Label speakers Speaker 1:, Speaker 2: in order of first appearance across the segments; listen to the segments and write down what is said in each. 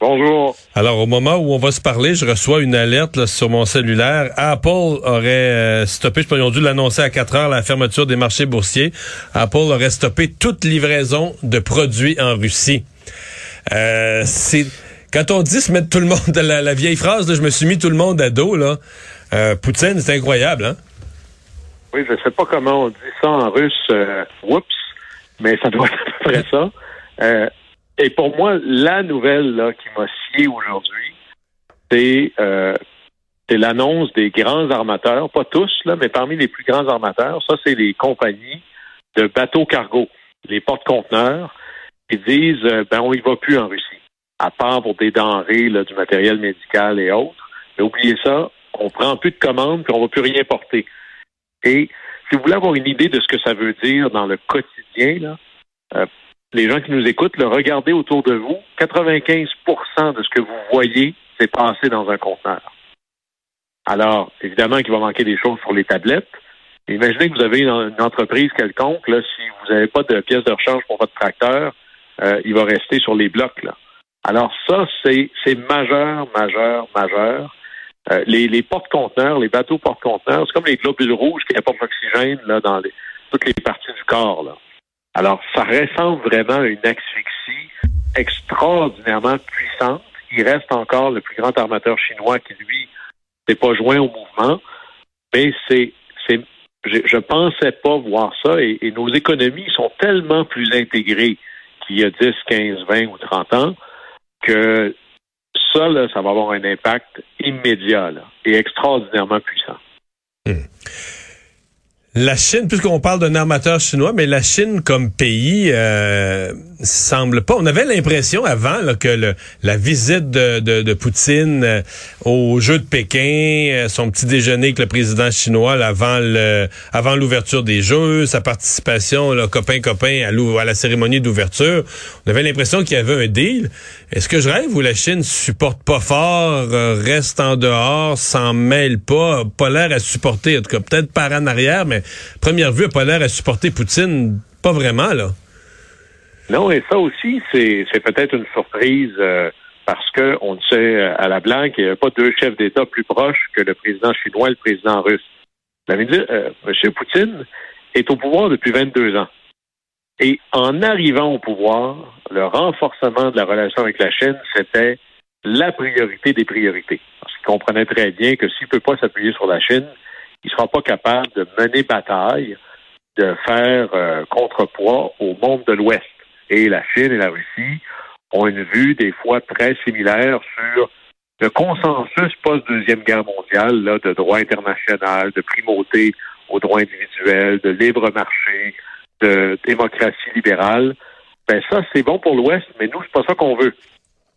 Speaker 1: Bonjour.
Speaker 2: Alors, au moment où on va se parler, je reçois une alerte là, sur mon cellulaire. Apple aurait euh, stoppé, je pense qu'ils ont dû l'annoncer à 4 heures, la fermeture des marchés boursiers. Apple aurait stoppé toute livraison de produits en Russie. Euh, c'est Quand on dit se mettre tout le monde, la, la vieille phrase, là, je me suis mis tout le monde à dos, là. Euh, Poutine, c'est incroyable, hein?
Speaker 1: Oui, je sais pas comment on dit ça en russe, euh, whoops, mais ça doit être à peu près ça. Euh, et pour moi, la nouvelle là, qui m'a scié aujourd'hui, c'est euh, c'est l'annonce des grands armateurs, pas tous, là, mais parmi les plus grands armateurs, ça, c'est les compagnies de bateaux cargo, les porte-conteneurs, qui disent euh, ben on y va plus en Russie, à part pour des denrées, du matériel médical et autres. Mais oubliez ça, on prend plus de commandes, puis on va plus rien porter. Et si vous voulez avoir une idée de ce que ça veut dire dans le quotidien, là, euh, les gens qui nous écoutent, le regardez autour de vous, 95% de ce que vous voyez s'est passé dans un conteneur. Alors, évidemment qu'il va manquer des choses sur les tablettes. Imaginez que vous avez une, entreprise quelconque, là, si vous n'avez pas de pièces de rechange pour votre tracteur, euh, il va rester sur les blocs. Là. Alors ça, c'est majeur, majeur, majeur. Euh, les, les porte-conteneurs, les bateaux porte-conteneurs, c'est comme les globules rouges qui apportent l'oxygène dans les, toutes les parties du corps. Là. Alors, ça ressemble vraiment à une asphyxie extraordinairement puissante. Il reste encore le plus grand armateur chinois qui, lui, s'est pas joint au mouvement. Mais c'est, c'est, je, je pensais pas voir ça et, nos économies sont tellement plus intégrées qu'il y a 10, 15, 20 ou 30 ans que ça, là, ça va avoir un impact immédiat et extraordinairement puissant.
Speaker 2: La Chine, puisqu'on parle d'un armateur chinois, mais la Chine comme pays euh, semble pas. On avait l'impression avant là, que le, la visite de, de, de Poutine euh, au jeu de Pékin, euh, son petit déjeuner avec le président chinois là, avant avant l'ouverture des Jeux, sa participation là, copain copain à, à la cérémonie d'ouverture, on avait l'impression qu'il y avait un deal. Est-ce que je rêve où la Chine supporte pas fort, euh, reste en dehors, s'en mêle pas, pas l'air à supporter, en tout cas peut-être par en arrière, mais première vue, a pas l'air à supporter Poutine, pas vraiment là.
Speaker 1: Non, et ça aussi, c'est peut-être une surprise euh, parce que on le sait euh, à la blague qu'il n'y a pas deux chefs d'État plus proches que le président chinois et le président russe. Euh, M. Poutine est au pouvoir depuis 22 ans. Et en arrivant au pouvoir, le renforcement de la relation avec la Chine, c'était la priorité des priorités. Parce qu'il comprenait très bien que s'il ne peut pas s'appuyer sur la Chine, il ne sera pas capable de mener bataille, de faire euh, contrepoids au monde de l'Ouest. Et la Chine et la Russie ont une vue des fois très similaire sur le consensus post-deuxième guerre mondiale là, de droit international, de primauté au droit individuel, de libre marché, de démocratie libérale. Ben ça, c'est bon pour l'Ouest, mais nous, c'est pas ça qu'on veut.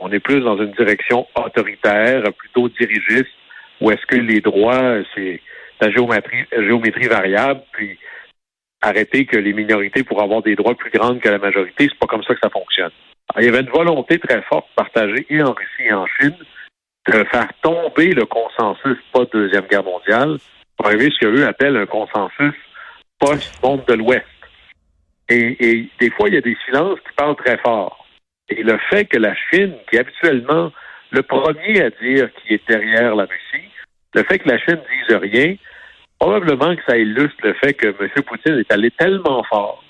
Speaker 1: On est plus dans une direction autoritaire, plutôt dirigiste, où est-ce que les droits, c'est la géométrie, géométrie variable, puis arrêter que les minorités pourraient avoir des droits plus grands que la majorité, c'est pas comme ça que ça fonctionne. Il y avait une volonté très forte partagée et en Russie et en Chine de faire tomber le consensus post-deuxième guerre mondiale pour arriver à ce qu'eux appellent un consensus post-monde de l'Ouest. Et, et des fois, il y a des silences qui parlent très fort. Et le fait que la Chine, qui est habituellement le premier à dire qui est derrière la Russie, le fait que la Chine dise rien, probablement que ça illustre le fait que M. Poutine est allé tellement fort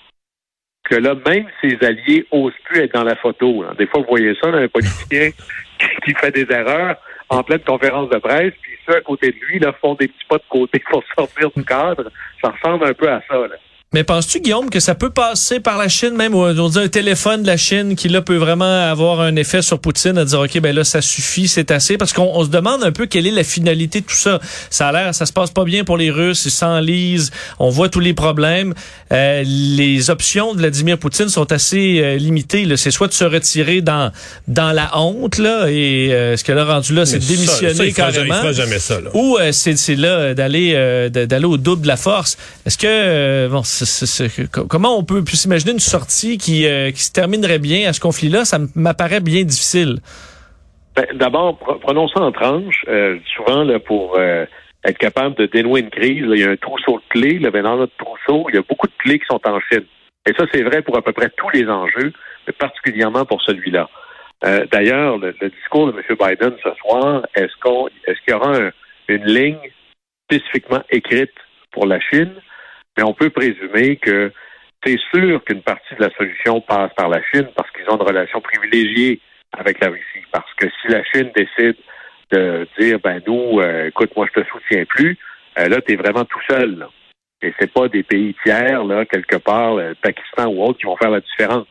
Speaker 1: que là, même ses alliés osent plus être dans la photo. là. Des fois, vous voyez ça, là, un politicien qui fait des erreurs en pleine conférence de presse, puis ceux à côté de lui là, font des petits pas de côté pour sortir du cadre. Ça ressemble un peu à ça. Là.
Speaker 3: Mais penses-tu, Guillaume, que ça peut passer par la Chine, même, ou on dit un téléphone de la Chine qui, là, peut vraiment avoir un effet sur Poutine à dire, OK, ben là, ça suffit, c'est assez? Parce qu'on on se demande un peu quelle est la finalité de tout ça. Ça a l'air, ça se passe pas bien pour les Russes, ils s'enlisent, on voit tous les problèmes. Euh, les options de Vladimir Poutine sont assez euh, limitées. C'est soit de se retirer dans, dans la honte, là, et euh, ce qu'elle a rendu là, c'est de démissionner
Speaker 2: ça, il fera,
Speaker 3: carrément.
Speaker 2: Il fera jamais ça, là.
Speaker 3: Ou euh, c'est c'est là d'aller d'aller au double de la force. Est-ce que, bon, comment on peut s'imaginer une sortie qui, euh, qui se terminerait bien à ce conflit-là? Ça m'apparaît bien difficile.
Speaker 1: Ben, D'abord, pre- prenons ça en tranches. Euh, souvent, là, pour euh, être capable de dénouer une crise, il y a un trousseau de clés. Là, dans notre trousseau, il y a beaucoup de clés qui sont en Chine. Et ça, c'est vrai pour à peu près tous les enjeux, mais particulièrement pour celui-là. D'ailleurs, le, discours de M. Biden ce soir, est-ce est-ce qu'il y aura un- une ligne spécifiquement écrite pour la Chine? Mais on peut présumer que c'est sûr qu'une partie de la solution passe par la Chine parce qu'ils ont une relation privilégiée avec la Russie. Parce que si la Chine décide de dire, ben nous, euh, écoute, moi je te soutiens plus, euh, là, tu es vraiment tout seul. Là. Et c'est pas des pays tiers, là, quelque part, le Pakistan ou autre, qui vont faire la différence.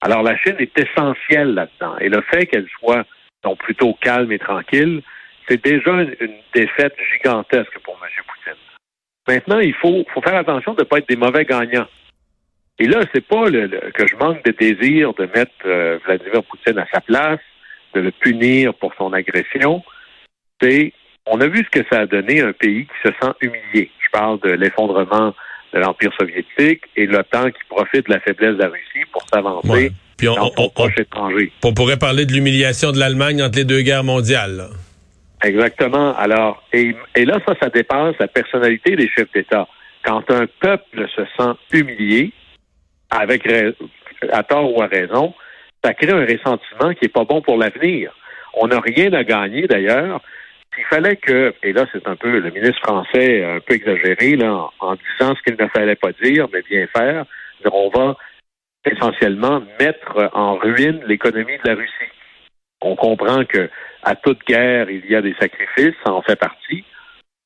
Speaker 1: Alors la Chine est essentielle là-dedans. Et le fait qu'elle soit donc plutôt calme et tranquille, c'est déjà une défaite gigantesque pour M. Poutine. Maintenant, il faut, faut faire attention de ne pas être des mauvais gagnants. Et là, c'est pas le, le- que je manque de désir de mettre euh, Vladimir Poutine à sa place, de le punir pour son agression. C'est, on a vu ce que ça a donné un pays qui se sent humilié. Je parle de l'effondrement de l'Empire soviétique et l'OTAN qui profite de la faiblesse de la Russie pour s'avancer
Speaker 2: Ouais. Puis on,
Speaker 1: dans
Speaker 2: on-
Speaker 1: proche étranger.
Speaker 2: on pourrait parler de l'humiliation de l'Allemagne entre les deux guerres mondiales. là.
Speaker 1: Exactement. Alors, et, là, ça, ça dépasse la personnalité des chefs d'État. Quand un peuple se sent humilié, avec à tort ou à raison, ça crée un ressentiment qui est pas bon pour l'avenir. On n'a rien à gagner d'ailleurs. S'il fallait que, et là c'est un peu le ministre français un peu exagéré là, en, disant ce qu'il ne fallait pas dire, mais bien faire, on va essentiellement mettre en ruine l'économie de la Russie. On comprend que à toute guerre, il y a des sacrifices, ça en fait partie.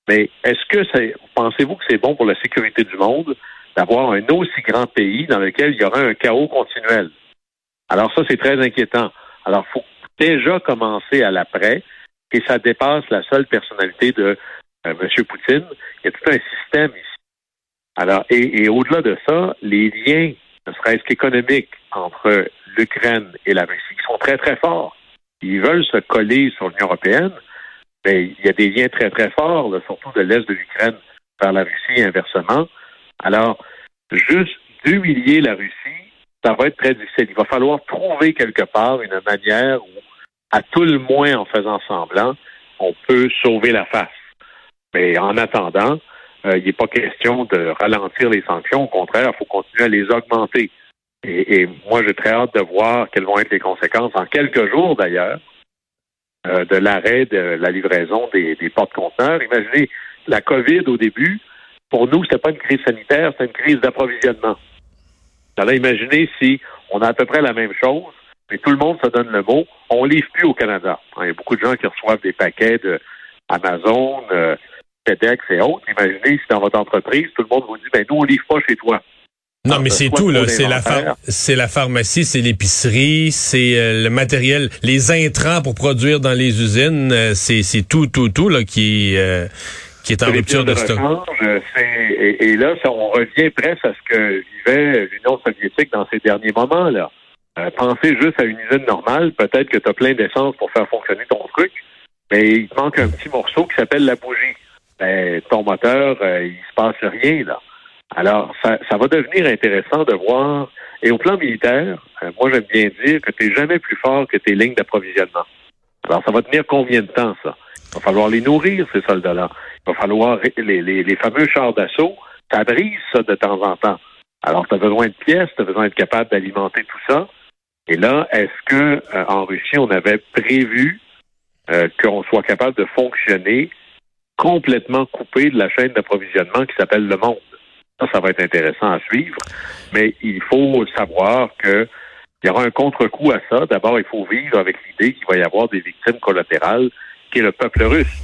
Speaker 1: Mais est-ce que c'est, pensez-vous que c'est bon pour la sécurité du monde d'avoir un aussi grand pays dans lequel il y aura un chaos continuel? Alors ça, c'est très inquiétant. Alors, il faut déjà commencer à l'après et ça dépasse la seule personnalité de euh, M. Poutine. Il y a tout un système ici. Alors, et, et au-delà de ça, les liens, ne serait-ce qu'économiques, entre l'Ukraine et la Russie, sont très, très forts. Ils veulent se coller sur l'Union européenne, mais il y a des liens très, très forts, surtout de l'Est de l'Ukraine vers la Russie et inversement. Alors, juste d'humilier la Russie, ça va être très difficile. Il va falloir trouver quelque part une manière où, à tout le moins en faisant semblant, on peut sauver la face. Mais en attendant, euh, il n'est pas question de ralentir les sanctions. Au contraire, il faut continuer à les augmenter. Et, et moi, j'ai très hâte de voir quelles vont être les conséquences en quelques jours d'ailleurs euh, de l'arrêt de la livraison des, des porte-conteneurs. Imaginez, la COVID au début, pour nous, c'était pas une crise sanitaire, c'était une crise d'approvisionnement. Alors imaginez si on a à peu près la même chose, mais tout le monde se donne le mot, on livre plus au Canada. Hein, Il y a beaucoup de gens qui reçoivent des paquets de Amazon, euh, FedEx et autres. Imaginez si dans votre entreprise, tout le monde vous dit, ben nous, on livre pas chez toi.
Speaker 2: Non,
Speaker 1: Alors,
Speaker 2: mais
Speaker 1: de
Speaker 2: c'est tout, là. C'est la, c'est pharmacie, c'est l'épicerie, c'est euh, le matériel, les intrants pour produire dans les usines. euh, c'est, c'est tout, tout, tout, là, qui, euh, qui est en rupture de stock.
Speaker 1: et, et là, ça, on revient presque à ce que vivait l'Union soviétique dans ces derniers moments. là. Pensez juste à une usine normale, peut-être que tu as plein d'essence pour faire fonctionner ton truc, mais il te manque un petit morceau qui s'appelle la bougie. Ben, ton moteur, il se passe rien là. Alors, ça, ça va devenir intéressant de voir. Et au plan militaire, euh, moi j'aime bien dire que tu n'es jamais plus fort que tes lignes d'approvisionnement. Alors, ça va tenir combien de temps, ça? Il va falloir les nourrir, ces soldats-là. Il va falloir les, les, les fameux chars d'assaut, ça brise ça de temps en temps. Alors, tu as besoin de pièces, tu as besoin d'être capable d'alimenter tout ça. Et là, est-ce que euh, en Russie, on avait prévu euh, qu'on soit capable de fonctionner complètement coupé de la chaîne d'approvisionnement qui s'appelle le monde? Ça, ça va être intéressant à suivre. Mais il faut savoir que il y aura un contre-coup à ça. D'abord, il faut vivre avec l'idée qu'il va y avoir des victimes collatérales, qui est le peuple russe.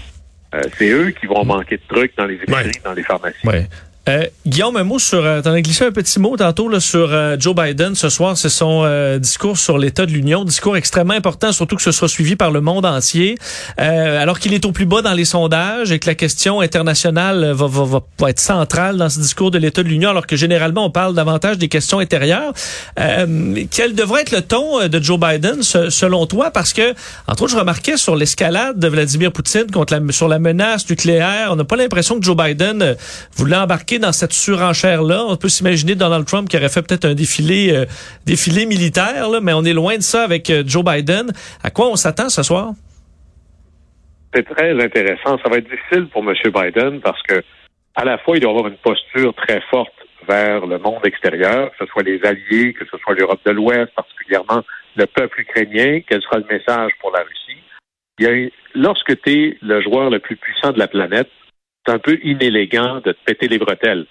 Speaker 1: Euh, c'est eux qui vont manquer de trucs dans les épiceries,
Speaker 2: Ouais.
Speaker 1: dans les pharmacies.
Speaker 3: Ouais. Euh, Guillaume, un mot sur, euh, t'en as glissé un petit mot tantôt là, sur euh, Joe Biden ce soir, c'est son euh, discours sur l'état de l'Union, discours extrêmement important, surtout que ce sera suivi par le monde entier, alors qu'il est au plus bas dans les sondages et que la question internationale va, va, va, être centrale dans ce discours de l'état de l'Union, alors que généralement on parle davantage des questions intérieures. quel devrait être le ton de Joe Biden selon toi? Parce que, entre autres, je remarquais sur l'escalade de Vladimir Poutine contre la, sur la menace nucléaire, on n'a pas l'impression que Joe Biden voulait embarquer dans cette surenchère-là. On peut s'imaginer Donald Trump qui aurait fait peut-être un défilé, euh, défilé militaire, mais on est loin de ça avec euh, Joe Biden. À quoi on s'attend ce soir?
Speaker 1: C'est très intéressant. Ça va être difficile pour M. Biden parce que à la fois, il doit avoir une posture très forte vers le monde extérieur, que ce soit les alliés, que ce soit l'Europe de l'Ouest, particulièrement le peuple ukrainien, quel sera le message pour la Russie? Lorsque tu es le joueur le plus puissant de la planète, c'est un peu inélégant de te péter les bretelles.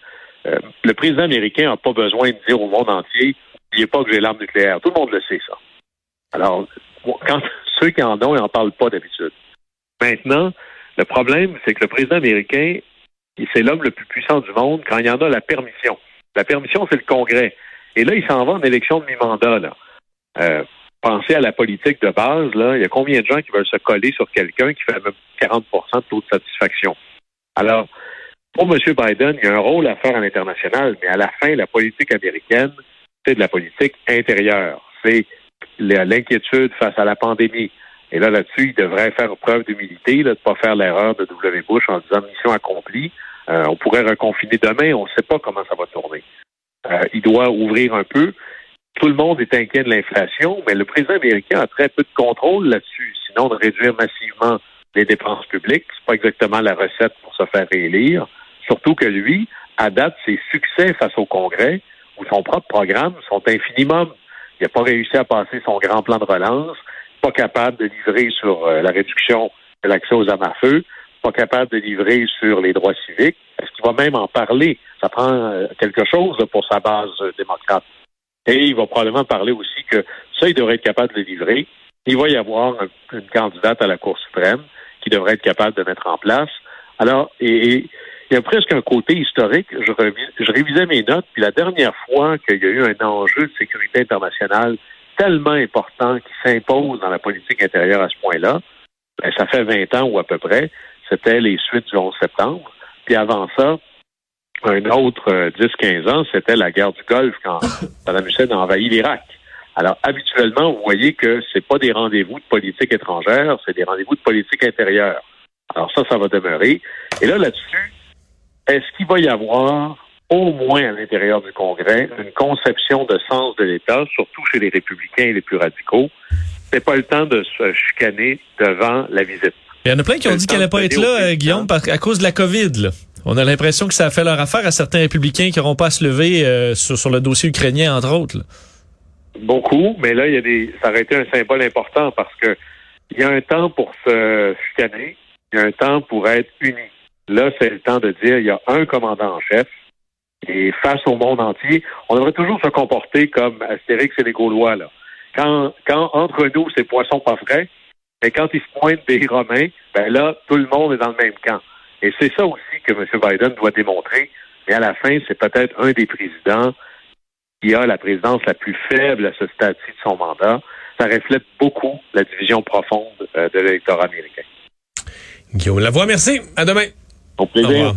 Speaker 1: Euh, le président américain n'a pas besoin de dire au monde entier n'oubliez pas que j'ai l'arme nucléaire. Tout le monde le sait, ça. Alors, quand ceux qui en ont, ils n'en parlent pas d'habitude. Maintenant, le problème, c'est que le président américain, c'est l'homme le plus puissant du monde quand il en a la permission. La permission, c'est le Congrès. Et là, il s'en va en élection de mi-mandat. Là. Euh, pensez à la politique de base. Là. Il y a combien de gens qui veulent se coller sur quelqu'un qui fait même 40% de taux de satisfaction? Alors, pour M. Biden, il y a un rôle à faire à l'international, mais à la fin, la politique américaine, c'est de la politique intérieure. C'est l'inquiétude face à la pandémie. Et là, là-dessus, il devrait faire preuve d'humilité, de ne pas faire l'erreur de W. Bush en disant mission accomplie. Euh, on pourrait reconfiner demain, on ne sait pas comment ça va tourner. Euh, il doit ouvrir un peu. Tout le monde est inquiet de l'inflation, mais le président américain a très peu de contrôle là-dessus, sinon de réduire massivement les dépenses publiques. C'est pas exactement la recette pour se faire réélire. Surtout que lui, à date, ses succès face au Congrès ou son propre programme sont infinimum. Il n'a pas réussi à passer son grand plan de relance, pas capable de livrer sur euh, la réduction de l'accès aux armes à feu, pas capable de livrer sur les droits civiques. Est-ce qu'il va même en parler? Ça prend euh, quelque chose pour sa base euh, démocrate. Et il va probablement parler aussi que ça, il devrait être capable de le livrer. Il va y avoir une candidate à la Cour suprême qui devrait être capable de mettre en place. Alors, et, il y a presque un côté historique. Je, je révisais mes notes, puis la dernière fois qu'il y a eu un enjeu de sécurité internationale tellement important qui s'impose dans la politique intérieure à ce point-là, ben, ça fait 20 ans ou à peu près, c'était les suites du 11 septembre. Puis avant ça, un autre 10-15 euh, ans, c'était la guerre du Golfe quand Saddam Hussein a envahi l'Irak. Alors, habituellement, vous voyez que c'est pas des rendez-vous de politique étrangère, c'est des rendez-vous de politique intérieure. Alors ça, ça va demeurer. Et là, là-dessus, est-ce qu'il va y avoir, au moins à l'intérieur du Congrès, une conception de sens de l'État, surtout chez les républicains et les plus radicaux? C'est pas le temps de se chicaner devant la visite.
Speaker 3: Il y en a plein qui ont dit qu'elle n'allait pas être là, euh, Guillaume, à cause de la COVID. Là. On a l'impression que ça a fait leur affaire à certains républicains qui n'auront pas à se lever euh, sur, le dossier ukrainien, entre autres.
Speaker 1: Beaucoup, mais là, il y a des. Ça aurait été un symbole important parce que il y a un temps pour se chicaner, il y a un temps pour être uni. Là, c'est le temps de dire il y a un commandant en chef. Et face au monde entier, on devrait toujours se comporter comme Astérix et les Gaulois. Là. Quand, quand entre nous, c'est poisson pas frais, mais quand ils se pointent des Romains, ben là, tout le monde est dans le même camp. Et c'est ça aussi que M. Biden doit démontrer. Mais à la fin, c'est peut-être un des présidents qui a la présidence la plus faible à ce stade-ci de son mandat, ça reflète beaucoup la division profonde euh, de l'électorat américain.
Speaker 2: Guillaume Lavoie, merci. À demain.
Speaker 1: Au plaisir.